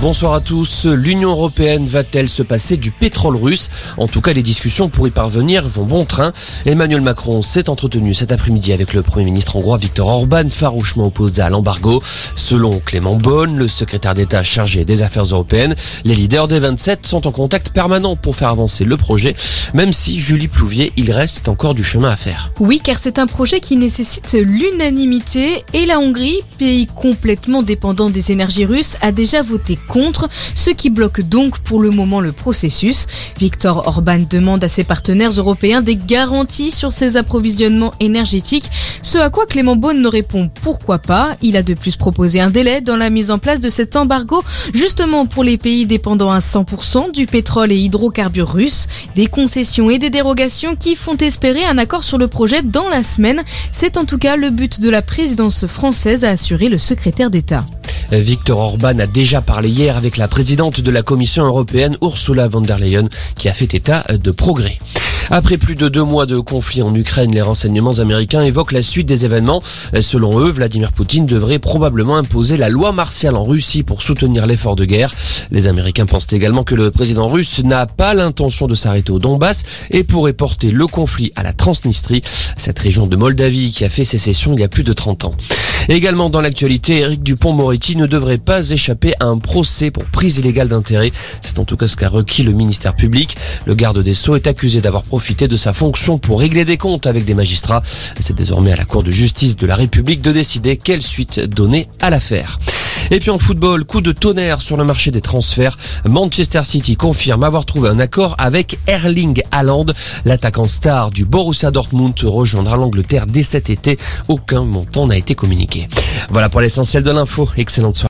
Bonsoir à tous. L'Union européenne va-t-elle se passer du pétrole russe? En tout cas, les discussions pour y parvenir vont bon train. Emmanuel Macron s'est entretenu cet après-midi avec le Premier ministre hongrois Viktor Orban, farouchement opposé à l'embargo. Selon Clément Beaune, le secrétaire d'État chargé des affaires européennes, les leaders des 27 sont en contact permanent pour faire avancer le projet, même si Julie Plouvier, il reste encore du chemin à faire. Oui, car c'est un projet qui nécessite l'unanimité et la Hongrie, pays complètement dépendant des énergies russes, a déjà voté contre, ce qui bloque donc pour le moment le processus. Viktor Orban demande à ses partenaires européens des garanties sur ses approvisionnements énergétiques, ce à quoi Clément Beaune ne répond pourquoi pas. Il a de plus proposé un délai dans la mise en place de cet embargo, justement pour les pays dépendant à 100% du pétrole et hydrocarbures russes, des concessions et des dérogations qui font espérer un accord sur le projet dans la semaine. C'est en tout cas le but de la présidence française, a assuré le secrétaire d'État. Victor Orban a déjà parlé hier avec la présidente de la Commission européenne, Ursula von der Leyen, qui a fait état de progrès. Après plus de deux mois de conflit en Ukraine, les renseignements américains évoquent la suite des événements. Selon eux, Vladimir Poutine devrait probablement imposer la loi martiale en Russie pour soutenir l'effort de guerre. Les Américains pensent également que le président russe n'a pas l'intention de s'arrêter au Donbass et pourrait porter le conflit à la Transnistrie, cette région de Moldavie qui a fait sécession il y a plus de 30 ans. Également dans l'actualité, Éric Dupont-Moretti ne devrait pas échapper à un procès pour prise illégale d'intérêt. C'est en tout cas ce qu'a requis le ministère public. Le garde des Sceaux est accusé d'avoir profité de sa fonction pour régler des comptes avec des magistrats. C'est désormais à la Cour de justice de la République de décider quelle suite donner à l'affaire. Et puis en football, coup de tonnerre sur le marché des transferts. Manchester City confirme avoir trouvé un accord avec Erling Haaland. L'attaquant star du Borussia Dortmund rejoindra l'Angleterre dès cet été. Aucun montant n'a été communiqué. Voilà pour l'essentiel de l'info. Excellente soirée.